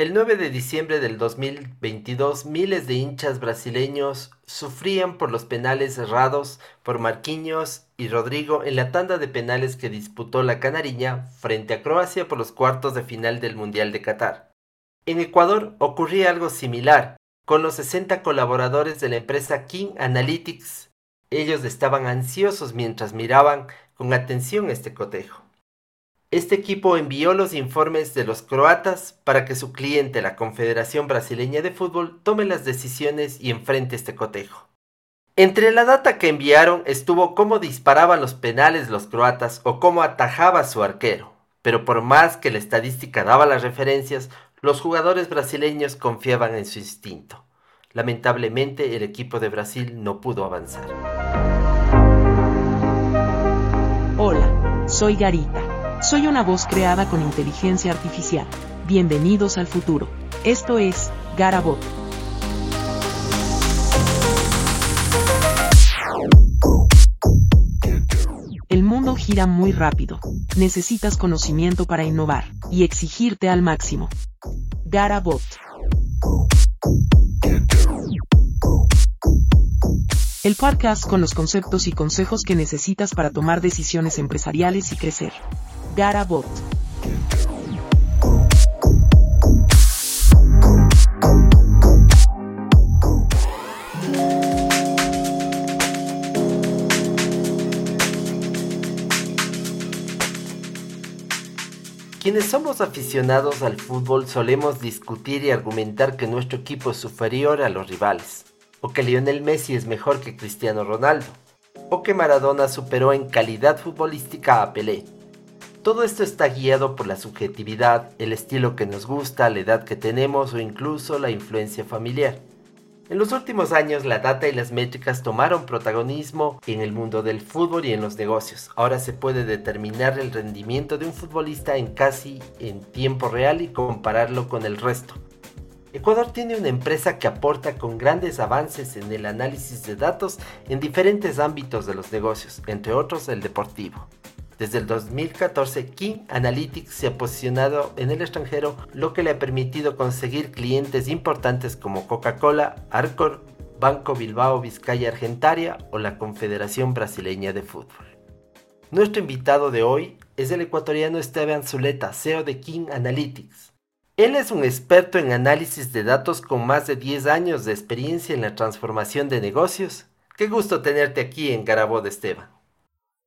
El 9 de diciembre del 2022, miles de hinchas brasileños sufrían por los penales errados por Marquinhos y Rodrigo en la tanda de penales que disputó la Canariña frente a Croacia por los cuartos de final del Mundial de Qatar. En Ecuador ocurría algo similar, con los 60 colaboradores de la empresa King Analytics. Ellos estaban ansiosos mientras miraban con atención este cotejo. Este equipo envió los informes de los croatas para que su cliente, la Confederación Brasileña de Fútbol, tome las decisiones y enfrente este cotejo. Entre la data que enviaron estuvo cómo disparaban los penales los croatas o cómo atajaba su arquero, pero por más que la estadística daba las referencias, los jugadores brasileños confiaban en su instinto. Lamentablemente el equipo de Brasil no pudo avanzar. Hola, soy Garita soy una voz creada con inteligencia artificial. Bienvenidos al futuro. Esto es Garabot. El mundo gira muy rápido. Necesitas conocimiento para innovar y exigirte al máximo. Garabot. El podcast con los conceptos y consejos que necesitas para tomar decisiones empresariales y crecer. Garabot. Quienes somos aficionados al fútbol solemos discutir y argumentar que nuestro equipo es superior a los rivales, o que Lionel Messi es mejor que Cristiano Ronaldo, o que Maradona superó en calidad futbolística a Pelé. Todo esto está guiado por la subjetividad, el estilo que nos gusta, la edad que tenemos o incluso la influencia familiar. En los últimos años la data y las métricas tomaron protagonismo en el mundo del fútbol y en los negocios. Ahora se puede determinar el rendimiento de un futbolista en casi en tiempo real y compararlo con el resto. Ecuador tiene una empresa que aporta con grandes avances en el análisis de datos en diferentes ámbitos de los negocios, entre otros el deportivo. Desde el 2014, King Analytics se ha posicionado en el extranjero, lo que le ha permitido conseguir clientes importantes como Coca-Cola, Arcor, Banco Bilbao Vizcaya Argentaria o la Confederación Brasileña de Fútbol. Nuestro invitado de hoy es el ecuatoriano Esteban Zuleta, CEO de King Analytics. Él es un experto en análisis de datos con más de 10 años de experiencia en la transformación de negocios. Qué gusto tenerte aquí en Garabó de Esteban.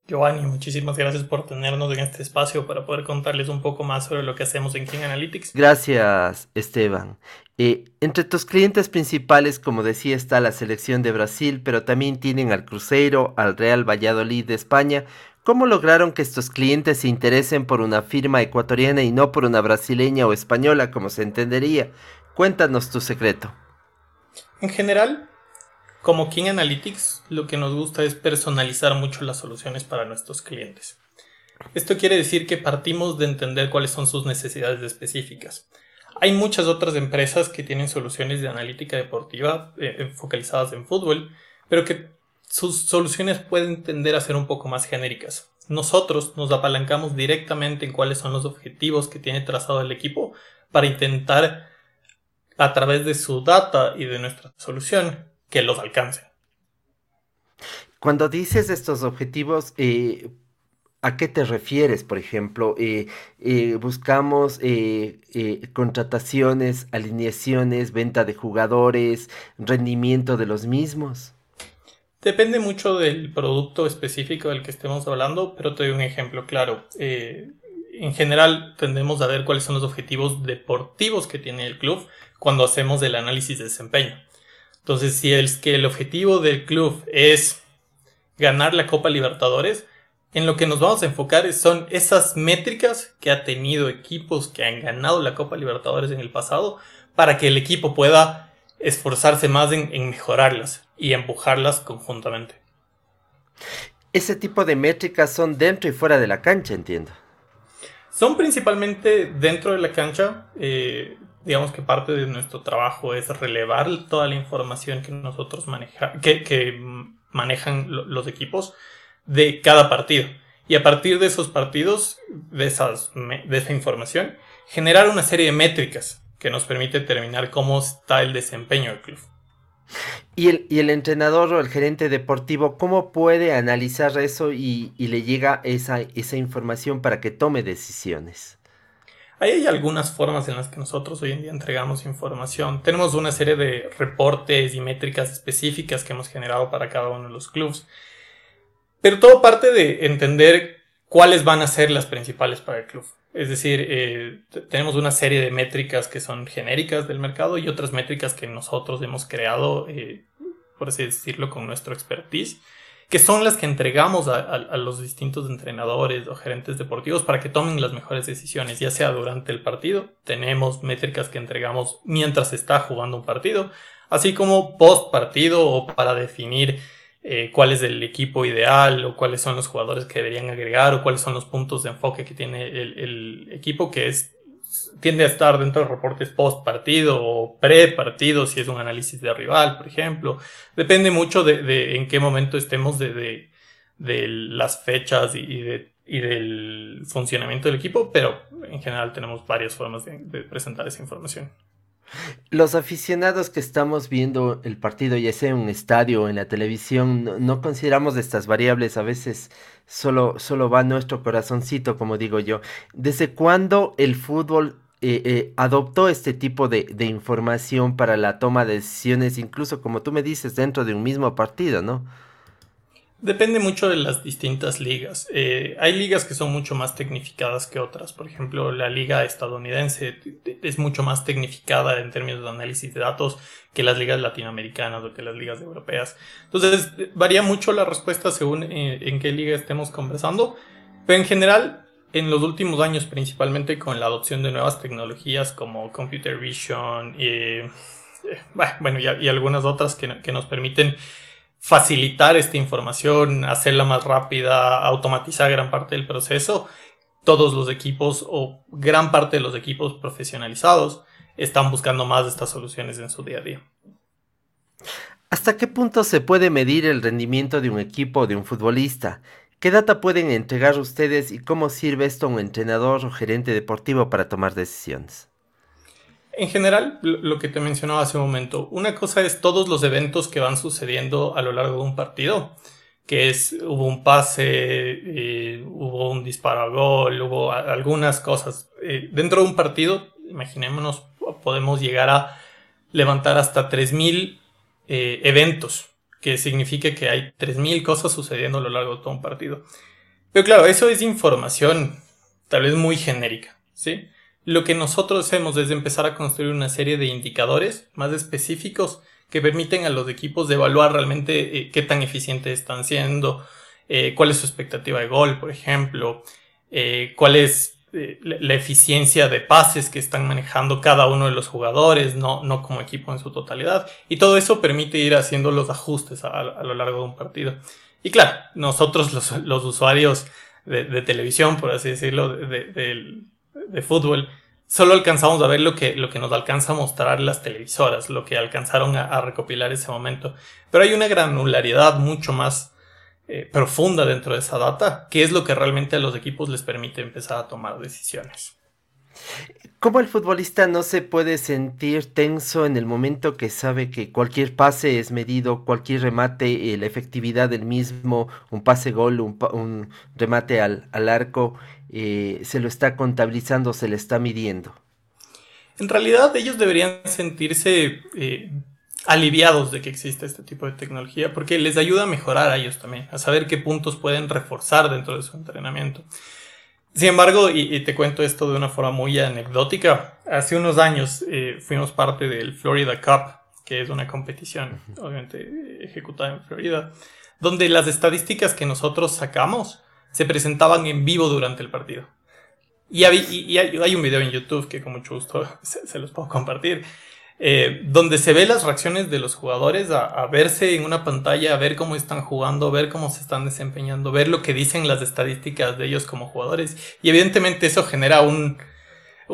Giovanni, muchísimas gracias por tenernos en este espacio para poder contarles un poco más sobre lo que hacemos en King Analytics. Gracias, Esteban. Eh, entre tus clientes principales, como decía, está la selección de Brasil, pero también tienen al Cruzeiro, al Real Valladolid de España. ¿Cómo lograron que estos clientes se interesen por una firma ecuatoriana y no por una brasileña o española, como se entendería? Cuéntanos tu secreto. En general, como King Analytics, lo que nos gusta es personalizar mucho las soluciones para nuestros clientes. Esto quiere decir que partimos de entender cuáles son sus necesidades específicas. Hay muchas otras empresas que tienen soluciones de analítica deportiva eh, focalizadas en fútbol, pero que sus soluciones pueden tender a ser un poco más genéricas. Nosotros nos apalancamos directamente en cuáles son los objetivos que tiene trazado el equipo para intentar a través de su data y de nuestra solución que los alcancen. Cuando dices estos objetivos, eh, ¿a qué te refieres? Por ejemplo, eh, eh, buscamos contrataciones, alineaciones, venta de jugadores, rendimiento de los mismos. Depende mucho del producto específico del que estemos hablando, pero te doy un ejemplo claro. en general, tendemos a ver cuáles son los objetivos deportivos que tiene el club cuando hacemos el análisis de desempeño. Entonces, si es que el objetivo del club es ganar la Copa Libertadores, en lo que nos vamos a enfocar son esas métricas que ha tenido equipos que han ganado la Copa Libertadores en el pasado para que el equipo pueda esforzarse más en, en mejorarlas y empujarlas conjuntamente. Ese tipo de métricas son dentro y fuera de la cancha, entiendo. Son principalmente dentro de la cancha. Eh, digamos que parte de nuestro trabajo es relevar toda la información que nosotros maneja, que, manejan los equipos de cada partido. Y a partir de esos partidos, de, esas, de esa información, generar una serie de métricas que nos permite determinar cómo está el desempeño del club. Y el, y el entrenador o el gerente deportivo, ¿cómo puede analizar eso y, y le llega esa, esa información para que tome decisiones? Ahí hay algunas formas en las que nosotros hoy en día entregamos información. Tenemos una serie de reportes y métricas específicas que hemos generado para cada uno de los clubes. Pero todo parte de entender cuáles van a ser las principales para el club. Es decir, eh, tenemos una serie de métricas que son genéricas del mercado y otras métricas que nosotros hemos creado, eh, por así decirlo, con nuestro expertise, que son las que entregamos a, los distintos entrenadores o gerentes deportivos para que tomen las mejores decisiones, ya sea durante el partido, tenemos métricas que entregamos mientras está jugando un partido, así como post partido o para definir eh, cuál es el equipo ideal o cuáles son los jugadores que deberían agregar o cuáles son los puntos de enfoque que tiene el, el equipo que es tiende a estar dentro de reportes post partido o pre partido si es un análisis de rival por ejemplo. Depende mucho de, en qué momento estemos de, de, de las fechas y, de, y del funcionamiento del equipo pero en general tenemos varias formas de presentar esa información los aficionados que estamos viendo el partido, ya sea en un estadio o en la televisión, no, consideramos estas variables, a veces solo, solo va nuestro corazoncito, como digo yo. ¿Desde cuándo el fútbol eh, eh, adoptó este tipo de, de, información para la toma de decisiones, incluso como tú me dices, dentro de un mismo partido, ¿no? Depende mucho de las distintas ligas. Eh, hay ligas que son mucho más tecnificadas que otras. Por ejemplo, la liga estadounidense es mucho más tecnificada en términos de análisis de datos que las ligas latinoamericanas o que las ligas europeas. Entonces, varía mucho la respuesta según eh, en qué liga estemos conversando. Pero en general, en los últimos años, principalmente con la adopción de nuevas tecnologías como computer vision eh, bueno, y, y, algunas otras que nos permiten facilitar esta información, hacerla más rápida, automatizar gran parte del proceso, todos los equipos o gran parte de los equipos profesionalizados están buscando más de estas soluciones en su día a día. ¿Hasta qué punto se puede medir el rendimiento de un equipo o de un futbolista? ¿Qué data pueden entregar ustedes y cómo sirve esto a un entrenador o gerente deportivo para tomar decisiones? En general, lo que te mencionaba hace un momento, una cosa es todos los eventos que van sucediendo a lo largo de un partido, que es, hubo un pase, eh, hubo un disparo a gol, hubo algunas cosas. Eh, dentro de un partido, imaginémonos, podemos llegar a levantar hasta 3.000 eh, eventos, que significa que hay 3.000 cosas sucediendo a lo largo de todo un partido. Pero claro, eso es información tal vez muy genérica, ¿sí? Lo que nosotros hacemos es empezar a construir una serie de indicadores más específicos que permiten a los equipos evaluar realmente eh, qué tan eficientes están siendo, eh, cuál es su expectativa de gol, por ejemplo, eh, cuál es la eficiencia de pases que están manejando cada uno de los jugadores, no, no como equipo en su totalidad. Y todo eso permite ir haciendo los ajustes a, lo largo de un partido. Y claro, nosotros los, los usuarios de, televisión, por así decirlo, de, de, de fútbol, solo alcanzamos a ver lo que, lo que nos alcanza a mostrar las televisoras, lo que alcanzaron a, recopilar ese momento. Pero hay una granularidad mucho más eh, profunda dentro de esa data, que es lo que realmente a los equipos les permite empezar a tomar decisiones. ¿Cómo el futbolista no se puede sentir tenso en el momento que sabe que cualquier pase es medido, cualquier remate, eh, la efectividad del mismo, un pase gol, un, remate al, al arco, eh, se lo está contabilizando, se le está midiendo? En realidad ellos deberían sentirse eh, aliviados de que exista este tipo de tecnología porque les ayuda a mejorar a ellos también, a saber qué puntos pueden reforzar dentro de su entrenamiento. Sin embargo, y, y, te cuento esto de una forma muy anecdótica, hace unos años eh, fuimos parte del Florida Cup, que es una competición obviamente ejecutada en Florida, donde las estadísticas que nosotros sacamos se presentaban en vivo durante el partido. Y, hay, y hay, hay un video en YouTube que con mucho gusto se, se los puedo compartir, eh, donde se ve las reacciones de los jugadores a, a, verse en una pantalla, a ver cómo están jugando, ver cómo se están desempeñando, ver lo que dicen las estadísticas de ellos como jugadores. Y evidentemente eso genera un,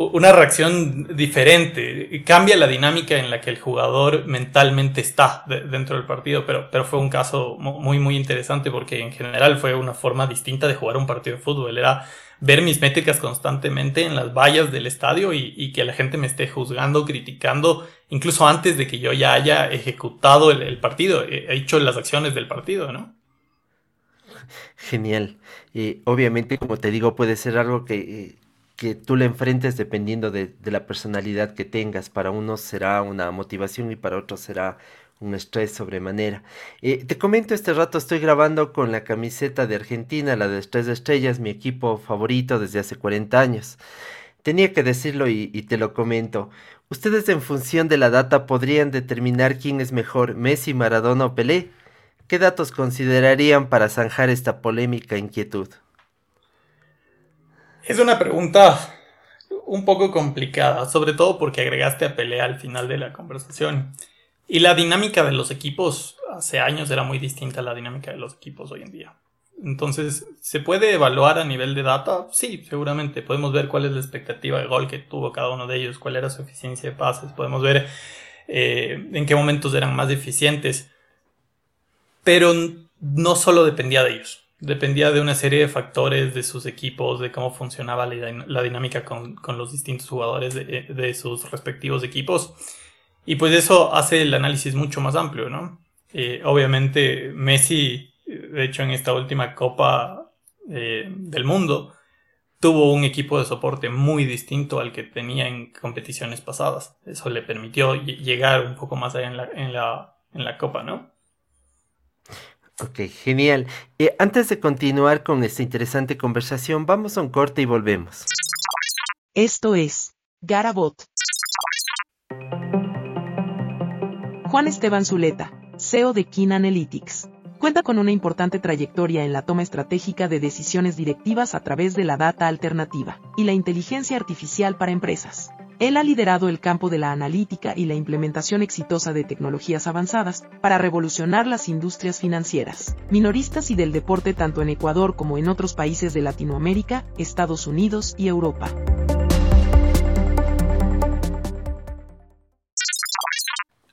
una reacción diferente. Cambia la dinámica en la que el jugador mentalmente está dentro del partido, pero, pero fue un caso muy, muy interesante porque en general fue una forma distinta de jugar un partido de fútbol. Era ver mis métricas constantemente en las vallas del estadio y, que la gente me esté juzgando, criticando, incluso antes de que yo ya haya ejecutado el, partido, he hecho las acciones del partido, ¿no? Genial. y obviamente, como te digo, puede ser algo que eh, que tú le enfrentes dependiendo de, la personalidad que tengas. Para unos será una motivación y para otros será un estrés sobremanera. Eh, te comento, este rato estoy grabando con la camiseta de Argentina, la de Tres Estrellas, mi equipo favorito desde hace 40 años. Tenía que decirlo y, y te lo comento. ¿Ustedes en función de la data podrían determinar quién es mejor, Messi, Maradona o Pelé? ¿Qué datos considerarían para zanjar esta polémica inquietud? Es una pregunta un poco complicada, sobre todo porque agregaste a Pelea al final de la conversación. Y la dinámica de los equipos hace años era muy distinta a la dinámica de los equipos hoy en día. Entonces, ¿se puede evaluar a nivel de data? Sí, seguramente. Podemos ver cuál es la expectativa de gol que tuvo cada uno de ellos, cuál era su eficiencia de pases, podemos ver eh, en qué momentos eran más eficientes. Pero no solo dependía de ellos dependía de una serie de factores de sus equipos, de cómo funcionaba la, dinámica con, los distintos jugadores de, sus respectivos equipos. Y pues eso hace el análisis mucho más amplio, ¿no? Eh, obviamente Messi, de hecho en esta última Copa eh, del Mundo, tuvo un equipo de soporte muy distinto al que tenía en competiciones pasadas. Eso le permitió llegar un poco más allá en la, en la, en la Copa, ¿no? Ok, genial. Eh, antes de continuar con esta interesante conversación, vamos a un corte y volvemos. Esto es Garabot. Juan Esteban Zuleta, CEO de Kin Analytics. Cuenta con una importante trayectoria en la toma estratégica de decisiones directivas a través de la data alternativa y la inteligencia artificial para empresas. Él ha liderado el campo de la analítica y la implementación exitosa de tecnologías avanzadas para revolucionar las industrias financieras, minoristas y del deporte tanto en Ecuador como en otros países de Latinoamérica, Estados Unidos y Europa.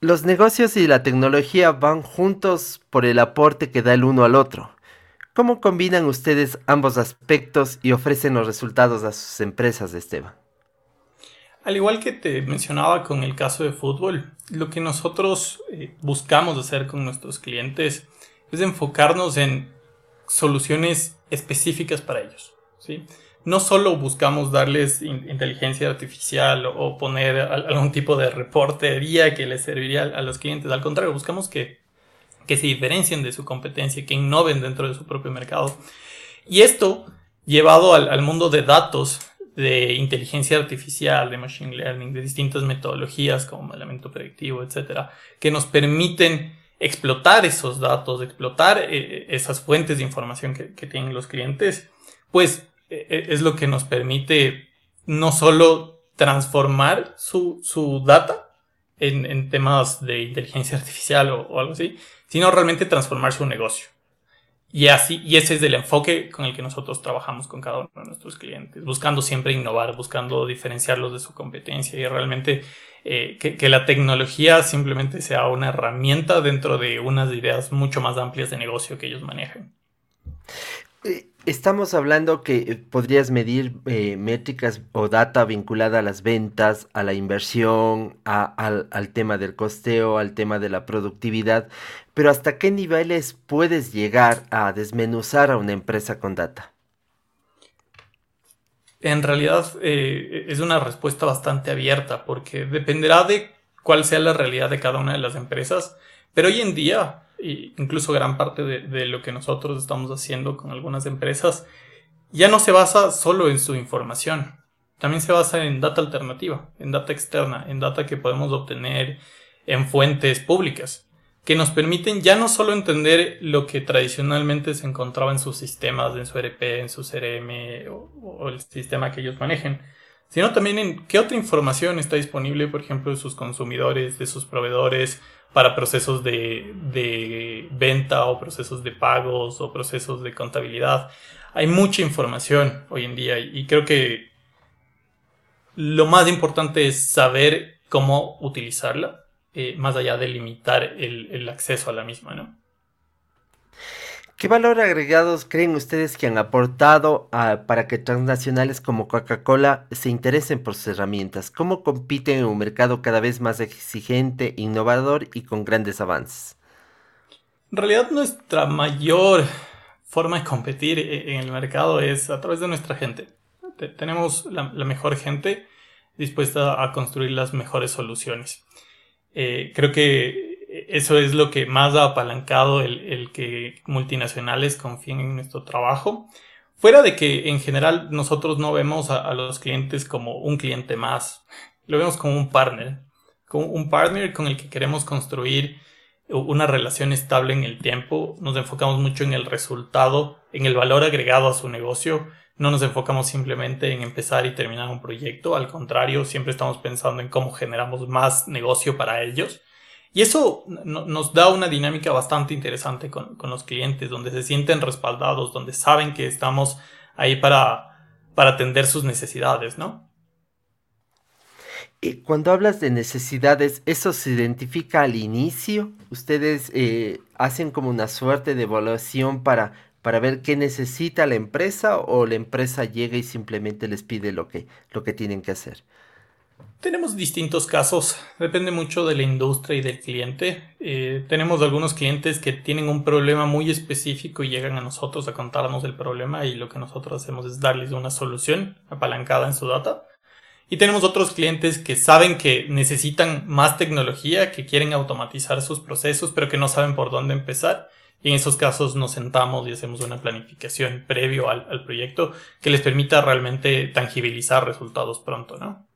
Los negocios y la tecnología van juntos por el aporte que da el uno al otro. ¿Cómo combinan ustedes ambos aspectos y ofrecen los resultados a sus empresas, Esteban? Al igual que te mencionaba con el caso de fútbol, lo que nosotros eh, buscamos hacer con nuestros clientes es enfocarnos en soluciones específicas para ellos. No solo buscamos darles inteligencia artificial o, poner algún tipo de reportería que les serviría a los clientes, al contrario, buscamos que, se diferencien de su competencia, que innoven dentro de su propio mercado. Y esto, llevado al mundo de datos, de inteligencia artificial, de machine learning, de distintas metodologías como elemento predictivo, etcétera, que nos permiten explotar esos datos, explotar eh, esas fuentes de información que, tienen los clientes, pues eh, eh, es lo que nos permite no solo transformar su, su data en, temas de inteligencia artificial o algo así, sino realmente transformar su negocio. Y así, y ese es el enfoque con el que nosotros trabajamos con cada uno de nuestros clientes, buscando siempre innovar, buscando diferenciarlos de su competencia y realmente eh, que, la tecnología simplemente sea una herramienta dentro de unas ideas mucho más amplias de negocio que ellos manejan. Eh, estamos hablando que eh, podrías medir métricas o data vinculada a las ventas, a la inversión, al, al, tema del costeo, al tema de la productividad, pero ¿hasta qué niveles puedes llegar a desmenuzar a una empresa con data? En realidad eh, es una respuesta bastante abierta porque dependerá de cuál sea la realidad de cada una de las empresas, pero hoy en día, incluso gran parte de, lo que nosotros estamos haciendo con algunas empresas, ya no se basa solo en su información, también se basa en data alternativa, en data externa, en data que podemos obtener en fuentes públicas que nos permiten ya no solo entender lo que tradicionalmente se encontraba en sus sistemas, en su RP, en su CRM o, el sistema que ellos manejen, sino también en qué otra información está disponible, por ejemplo, de sus consumidores, de sus proveedores, para procesos de, de venta o procesos de pagos o procesos de contabilidad. Hay mucha información hoy en día y creo que lo más importante es saber cómo utilizarla, eh, más allá de limitar el, acceso a la misma, ¿no? ¿Qué valor agregados creen ustedes que han aportado para que transnacionales como Coca-Cola se interesen por sus herramientas? ¿Cómo compiten en un mercado cada vez más exigente, innovador y con grandes avances? En realidad nuestra mayor forma de competir e, en el mercado es a través de nuestra gente. Tenemos la, mejor gente dispuesta a construir las mejores soluciones. Eh, creo que eso es lo que más ha apalancado el, que multinacionales confíen en nuestro trabajo. Fuera de que en general nosotros no vemos a, los clientes como un cliente más, lo vemos como un partner, como un partner con el que queremos construir una relación estable en el tiempo, nos enfocamos mucho en el resultado, en el valor agregado a su negocio, no nos enfocamos simplemente en empezar y terminar un proyecto, al contrario, siempre estamos pensando en cómo generamos más negocio para ellos. Y eso nos da una dinámica bastante interesante con, con, los clientes, donde se sienten respaldados, donde saben que estamos ahí para, para atender sus necesidades, ¿no? cuando hablas de necesidades, ¿eso se identifica al inicio? ¿Ustedes eh, hacen como una suerte de evaluación para, para ver qué necesita la empresa o la empresa llega y simplemente les pide lo que, lo que tienen que hacer? Tenemos distintos casos, depende mucho de la industria y del cliente. Eh, tenemos algunos clientes que tienen un problema muy específico y llegan a nosotros a contarnos el problema y lo que nosotros hacemos es darles una solución apalancada en su data. Y tenemos otros clientes que saben que necesitan más tecnología, que quieren automatizar sus procesos, pero que no saben por dónde empezar. Y en esos casos nos sentamos y hacemos una planificación previo al, proyecto que les permita realmente tangibilizar resultados pronto, ¿no?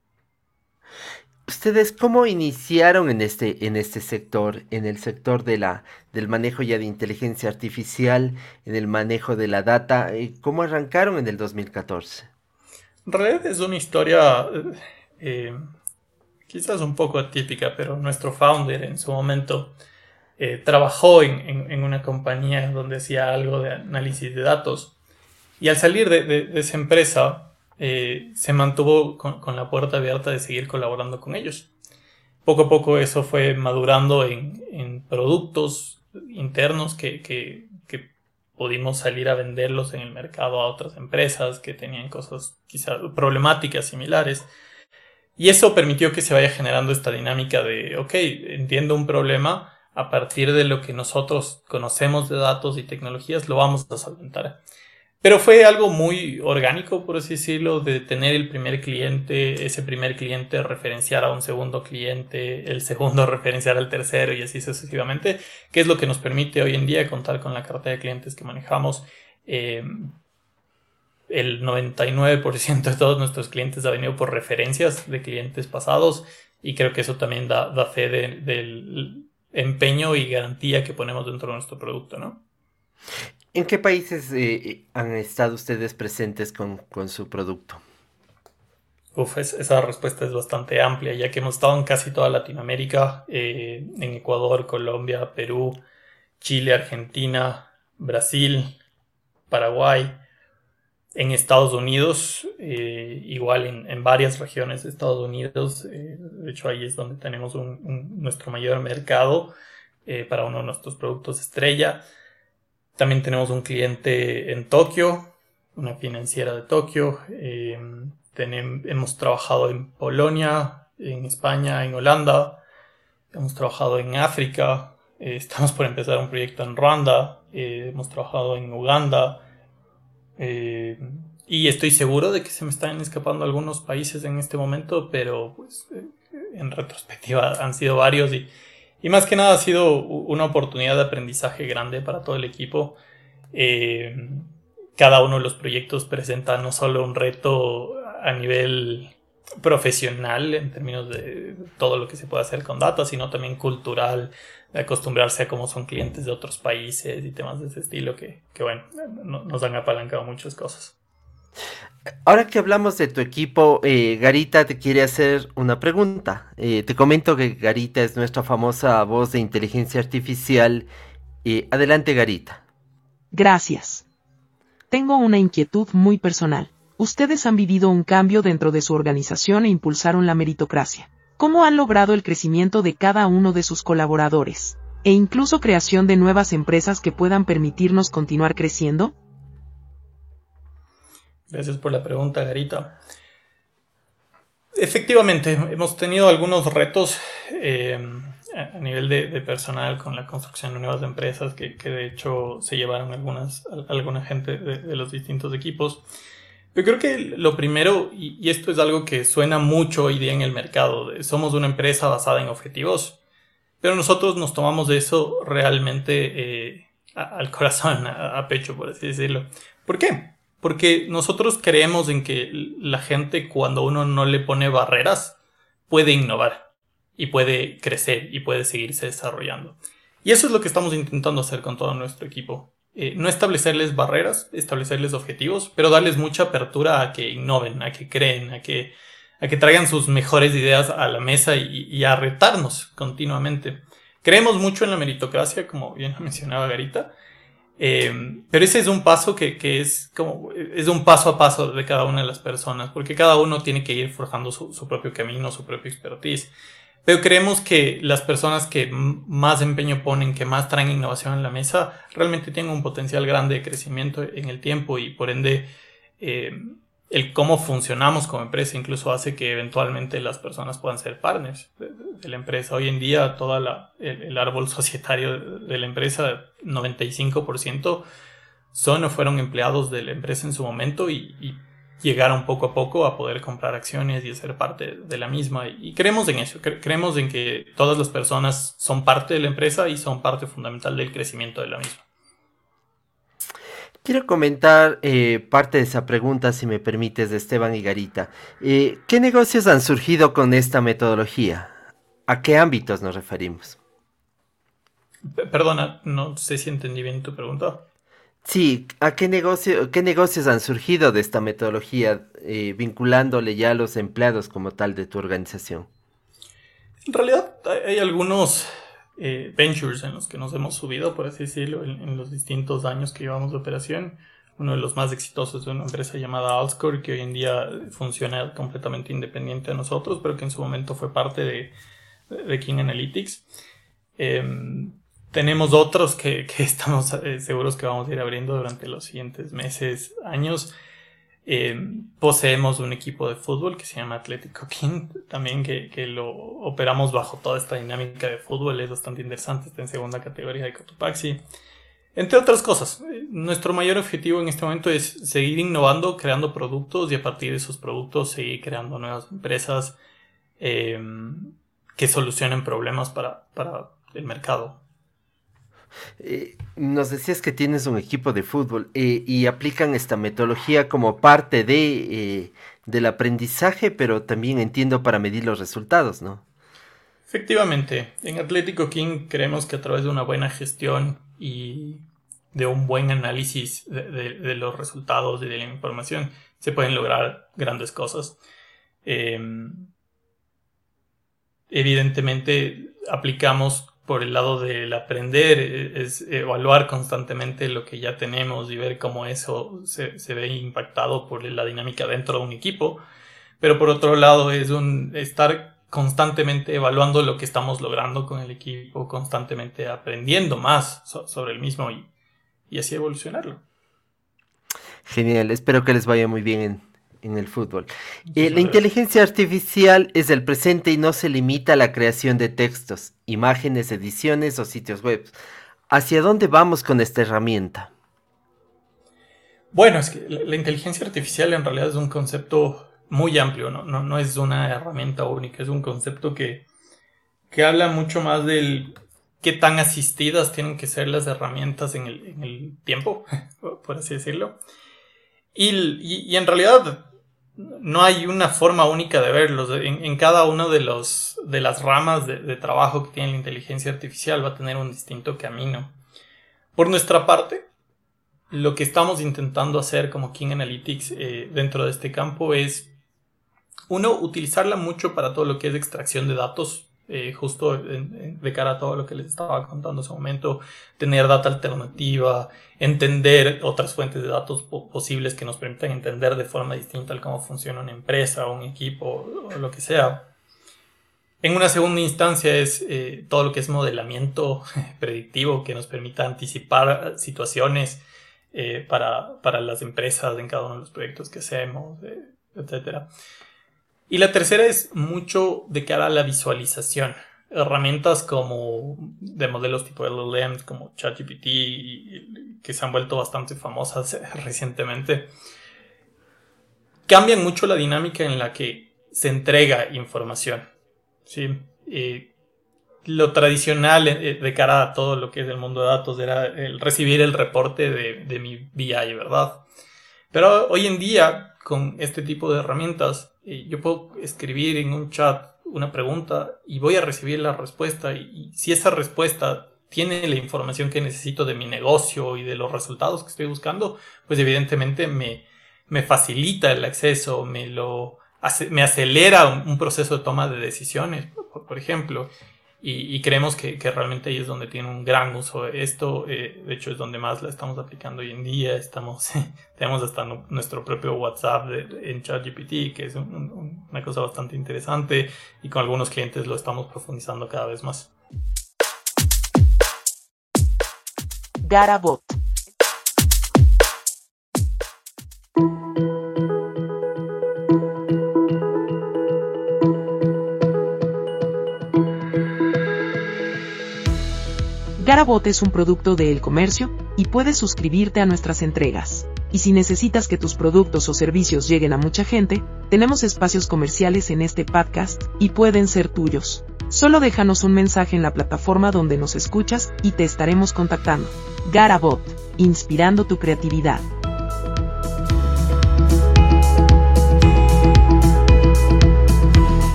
¿Ustedes cómo iniciaron en este, en este sector, en el sector de la, del manejo ya de inteligencia artificial, en el manejo de la data? Eh, ¿Cómo arrancaron en el 2014? En realidad es una historia eh, quizás un poco atípica, pero nuestro founder en su momento eh, trabajó en, una compañía donde hacía algo de análisis de datos y al salir de, esa empresa eh, se mantuvo con, la puerta abierta de seguir colaborando con ellos. Poco a poco eso fue madurando en, productos internos que, que pudimos salir a venderlos en el mercado a otras empresas que tenían cosas quizás problemáticas similares. Y eso permitió que se vaya generando esta dinámica de, ok, entiendo un problema, a partir de lo que nosotros conocemos de datos y tecnologías, lo vamos a solventar. Pero fue algo muy orgánico, por así decirlo, de tener el primer cliente, ese primer cliente referenciar a un segundo cliente, el segundo referenciar al tercero y así sucesivamente, que es lo que nos permite hoy en día contar con la cartera de clientes que manejamos. Eh, el 99% de todos nuestros clientes ha venido por referencias de clientes pasados y creo que eso también da, da fe del empeño y garantía que ponemos dentro de nuestro producto, ¿no? ¿En qué países eh, han estado ustedes presentes con, su producto? Uf, esa respuesta es bastante amplia, ya que hemos estado en casi toda Latinoamérica, eh, en Ecuador, Colombia, Perú, Chile, Argentina, Brasil, Paraguay, en Estados Unidos, eh, igual en, varias regiones de Estados Unidos, de hecho ahí es donde tenemos nuestro mayor mercado para uno de nuestros productos estrella. También tenemos un cliente en Tokio, una financiera de Tokio. Em, hemos trabajado en Polonia, en España, en Holanda. Hemos trabajado en África. Eh, estamos por empezar un proyecto en Ruanda. Eh, hemos trabajado en Uganda. Y estoy seguro de que se me están escapando algunos países en este momento, pero pues eh, en retrospectiva han sido varios y y más que nada ha sido una oportunidad de aprendizaje grande para todo el equipo. Eh, cada uno de los proyectos presenta no solo un reto a nivel profesional en términos de todo lo que se puede hacer con data, sino también cultural, de acostumbrarse a cómo son clientes de otros países y temas de ese estilo que, que bueno, nos han apalancado muchas cosas. Ahora que hablamos de tu equipo, eh, Garita te quiere hacer una pregunta. Eh, te comento que Garita es nuestra famosa voz de inteligencia artificial. Eh, adelante, Garita. Gracias. Tengo una inquietud muy personal. Ustedes han vivido un cambio dentro de su organización e impulsaron la meritocracia. ¿Cómo han logrado el crecimiento de cada uno de sus colaboradores? E incluso creación de nuevas empresas que puedan permitirnos continuar creciendo? Gracias por la pregunta, Garita. Efectivamente, hemos tenido algunos retos eh, a nivel de, personal con la construcción de nuevas empresas que, de hecho se llevaron algunas, alguna gente de los distintos equipos. Yo creo que lo primero, y, esto es algo que suena mucho hoy día en el mercado, somos una empresa basada en objetivos, pero nosotros nos tomamos de eso realmente eh, al corazón, a, pecho, por así decirlo. ¿Por qué? Porque nosotros creemos en que la gente cuando uno no le pone barreras puede innovar y puede crecer y puede seguirse desarrollando. Y eso es lo que estamos intentando hacer con todo nuestro equipo. Eh, no establecerles barreras, establecerles objetivos, pero darles mucha apertura a que innoven, a que creen, a que, a que traigan sus mejores ideas a la mesa y, a retarnos continuamente. Creemos mucho en la meritocracia, como bien mencionaba Garita, eh, pero ese es un paso que, es como, es un paso a paso de cada una de las personas, porque cada uno tiene que ir forjando su, su propio camino, su propio expertise. Pero creemos que las personas que más empeño ponen, que más traen innovación en la mesa, realmente tienen un potencial grande de crecimiento en el tiempo y por ende eh, el cómo funcionamos como empresa incluso hace que eventualmente las personas puedan ser partners de, la empresa. Hoy en día todo el, árbol societario de, la empresa, 95% son o fueron empleados de la empresa en su momento y, y llegaron poco a poco a poder comprar acciones y ser parte de la misma. Y creemos en eso, creemos en que todas las personas son parte de la empresa y son parte fundamental del crecimiento de la misma. Quiero comentar eh, parte de esa pregunta, si me permites, de Esteban y Garita. Eh, ¿Qué negocios han surgido con esta metodología? ¿A qué ámbitos nos referimos? Perdona, no sé si entendí bien tu pregunta. Sí, ¿a qué, negocio, qué negocios han surgido de esta metodología eh, vinculándole ya a los empleados como tal de tu organización? En realidad hay algunos eh, ventures en los que nos hemos subido, por así decirlo, en, los distintos años que llevamos de operación. Uno de los más exitosos es una empresa llamada Altscore, que hoy en día funciona completamente independiente de nosotros, pero que en su momento fue parte de, de King Analytics. Em, tenemos otros que, estamos eh, seguros que vamos a ir abriendo durante los siguientes meses, años. Eh, poseemos un equipo de fútbol que se llama Atlético King, también que, lo operamos bajo toda esta dinámica de fútbol, es bastante interesante, está en segunda categoría de Cotopaxi. Entre otras cosas, eh, nuestro mayor objetivo en este momento es seguir innovando, creando productos y a partir de esos productos seguir creando nuevas empresas que solucionen problemas para, para el mercado. Eh, nos decías que tienes un equipo de fútbol eh, y aplican esta metodología como parte de, eh, del aprendizaje, pero también entiendo para medir los resultados, ¿no? Efectivamente, en Atlético King creemos que a través de una buena gestión y de un buen análisis de, los resultados y de la información se pueden lograr grandes cosas. Em, evidentemente aplicamos por el lado del aprender, e, es evaluar constantemente lo que ya tenemos y ver cómo eso se, ve impactado por la dinámica dentro de un equipo. Pero por otro lado es un estar constantemente evaluando lo que estamos logrando con el equipo, constantemente aprendiendo más sobre el mismo y, y así evolucionarlo. Genial, espero que les vaya muy bien en, en el fútbol. Eh, la inteligencia artificial es el presente y no se limita a la creación de textos, imágenes, ediciones o sitios web. ¿Hacia dónde vamos con esta herramienta? Bueno, es que la, inteligencia artificial en realidad es un concepto muy amplio, ¿no? No, es una herramienta única, es un concepto que, que habla mucho más del qué tan asistidas tienen que ser las herramientas en el, en el tiempo, por así decirlo. Y, y, en realidad no hay una forma única de verlos. En, cada uno de de las ramas de, trabajo que tiene la inteligencia artificial va a tener un distinto camino. Por nuestra parte, lo que estamos intentando hacer como King Analytics eh, dentro de este campo es uno utilizarla mucho para todo lo que es extracción de datos eh, justo de cara a todo lo que les estaba contando hace un momento, tener data alternativa, entender otras fuentes de datos posibles que nos permitan entender de forma distinta cómo funciona una empresa, un equipo o lo que sea. En una segunda instancia es eh, todo lo que es modelamiento predictivo que nos permita anticipar situaciones eh, para, para, las empresas en cada uno de los proyectos que hacemos, etc. Y la tercera es mucho de cara a la visualización. Herramientas como de modelos tipo LLMs como ChatGPT que se han vuelto bastante famosas recientemente cambian mucho la dinámica en la que se entrega información. ¿sí? lo tradicional eh, de cara a todo lo que es el mundo de datos era recibir el reporte de, de mi BI, ¿verdad? Pero hoy en día, con este tipo de herramientas, yo puedo escribir en un chat una pregunta y voy a recibir la respuesta y, si esa respuesta tiene la información que necesito de mi negocio y de los resultados que estoy buscando, pues evidentemente me, me facilita el acceso, me lo me acelera un, proceso de toma de decisiones, por ejemplo y, creemos que, realmente ahí es donde tiene un gran uso esto. Eh, de hecho, es donde más la estamos aplicando hoy en día. Tenemos hasta nuestro propio WhatsApp de, en ChatGPT, que es una cosa bastante interesante y con algunos clientes lo estamos profundizando cada vez más. Garabot Garabot es un producto de El Comercio y puedes suscribirte a nuestras entregas. Y si necesitas que tus productos o servicios lleguen a mucha gente, tenemos espacios comerciales en este podcast y pueden ser tuyos. Solo déjanos un mensaje en la plataforma donde nos escuchas y te estaremos contactando. Garabot, inspirando tu creatividad.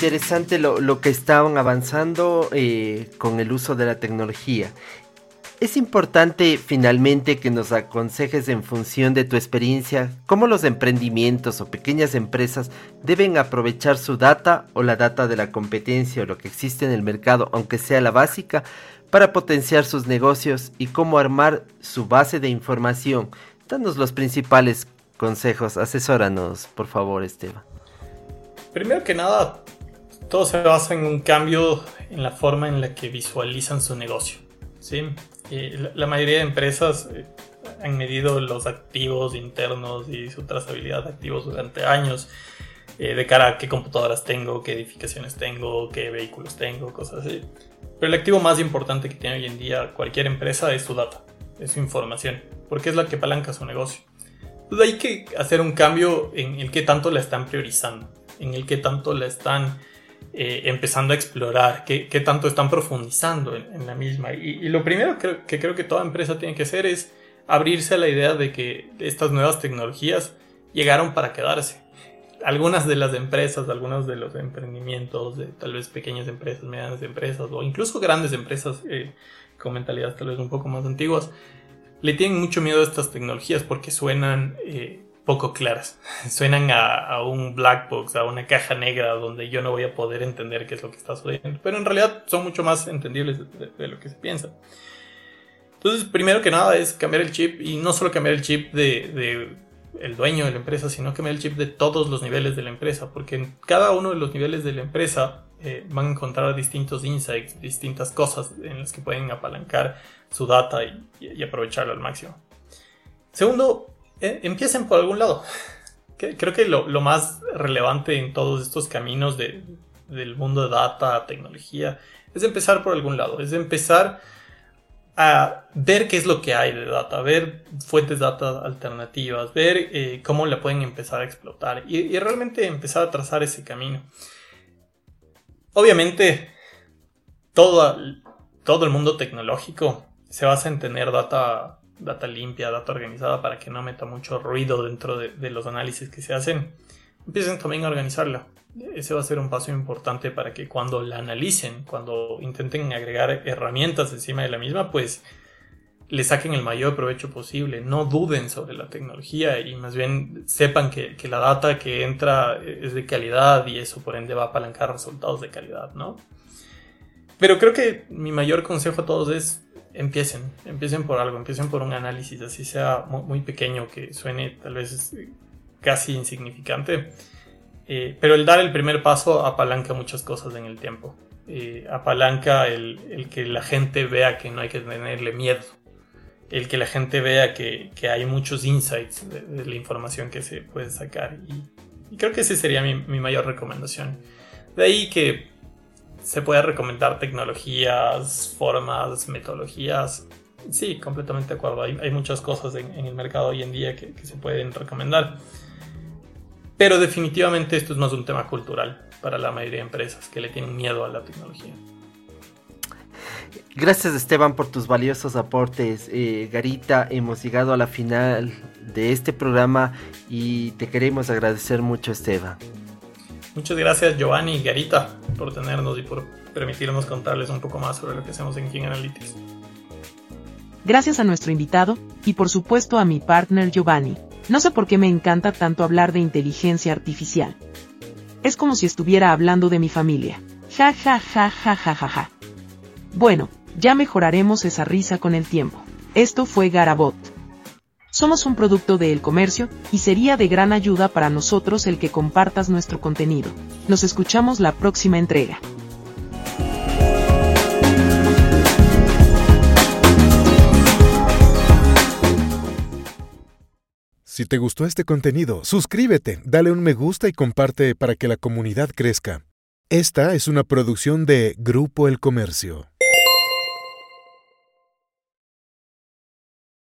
Interesante lo, que estaban avanzando eh, con el uso de la tecnología. Es importante finalmente que nos aconsejes en función de tu experiencia cómo los emprendimientos o pequeñas empresas deben aprovechar su data o la data de la competencia o lo que existe en el mercado, aunque sea la básica, para potenciar sus negocios y cómo armar su base de información. Danos los principales consejos, asesóranos, por favor, Esteban. Primero que nada, todo se basa en un cambio en la forma en la que visualizan su negocio. ¿sí? la, mayoría de empresas eh, han medido los activos internos y su trazabilidad de activos durante años eh, de cara a qué computadoras tengo, qué edificaciones tengo, qué vehículos tengo, cosas así. Pero el activo más importante que tiene hoy en día cualquier empresa es su data, es su información, porque es la que palanca su negocio. Entonces hay que hacer un cambio en el que tanto la están priorizando, en el que tanto la están eh, empezando a explorar, qué, tanto están profundizando en, la misma. Y, lo primero que, que, creo que toda empresa tiene que hacer es abrirse a la idea de que estas nuevas tecnologías llegaron para quedarse. Algunas de las empresas, algunos de los emprendimientos, de tal vez pequeñas empresas, medianas empresas o incluso grandes empresas eh, con mentalidades tal vez un poco más antiguas, le tienen mucho miedo a estas tecnologías porque suenan eh, poco claras. Suenan a, un black box, a una caja negra donde yo no voy a poder entender qué es lo que está sucediendo. Pero en realidad son mucho más entendibles de, lo que se piensa. Entonces, primero que nada es cambiar el chip y no solo cambiar el chip de, el dueño de la empresa, sino cambiar el chip de todos los niveles de la empresa, porque en cada uno de los niveles de la empresa eh, van a encontrar distintos insights, distintas cosas en las que pueden apalancar su data y, y aprovecharlo al máximo. Segundo, eh, empiecen por algún lado. Creo que lo, más relevante en todos estos caminos del mundo de data, tecnología, es empezar por algún lado, es empezar a ver qué es lo que hay de data, ver fuentes de data alternativas, ver eh, cómo la pueden empezar a explotar y, realmente empezar a trazar ese camino. Obviamente, todo, todo el mundo tecnológico se basa en tener data data limpia, data organizada para que no meta mucho ruido dentro de, los análisis que se hacen, empiecen también a organizarla. Ese va a ser un paso importante para que cuando la analicen, cuando intenten agregar herramientas encima de la misma, pues le saquen el mayor provecho posible, no duden sobre la tecnología y más bien sepan que, la data que entra es de calidad y eso por ende va a apalancar resultados de calidad, ¿no? Pero creo que mi mayor consejo a todos es empiecen, empiecen por algo, empiecen por un análisis, así sea muy, pequeño, que suene tal vez casi insignificante, eh, pero el dar el primer paso apalanca muchas cosas en el tiempo. Eh, apalanca el, que la gente vea que no hay que tenerle miedo el que la gente vea que, hay muchos insights de, la información que se puede sacar. Y, creo que esa sería mi, mayor recomendación. De ahí que se pueda recomendar tecnologías, formas, metodologías. Sí, completamente de acuerdo. Hay, muchas cosas en, el mercado hoy en día que, que se pueden recomendar. Pero definitivamente esto es más un tema cultural para la mayoría de empresas que le tienen miedo a la tecnología. Gracias Esteban por tus valiosos aportes. Eh, Garita, hemos llegado a la final de este programa y te queremos agradecer mucho Esteban. Muchas gracias Giovanni y Garita por tenernos y por permitirnos contarles un poco más sobre lo que hacemos en King Analytics. Gracias a nuestro invitado y por supuesto a mi partner Giovanni. No sé por qué me encanta tanto hablar de inteligencia artificial. Es como si estuviera hablando de mi familia. Ja ja ja ja ja ja ja. Bueno, ya mejoraremos esa risa con el tiempo. Esto fue Garabot. Somos un producto de El Comercio, y sería de gran ayuda para nosotros el que compartas nuestro contenido. Nos escuchamos la próxima entrega. Si te gustó este contenido, suscríbete, dale un me gusta y comparte para que la comunidad crezca. Esta es una producción de Grupo El Comercio.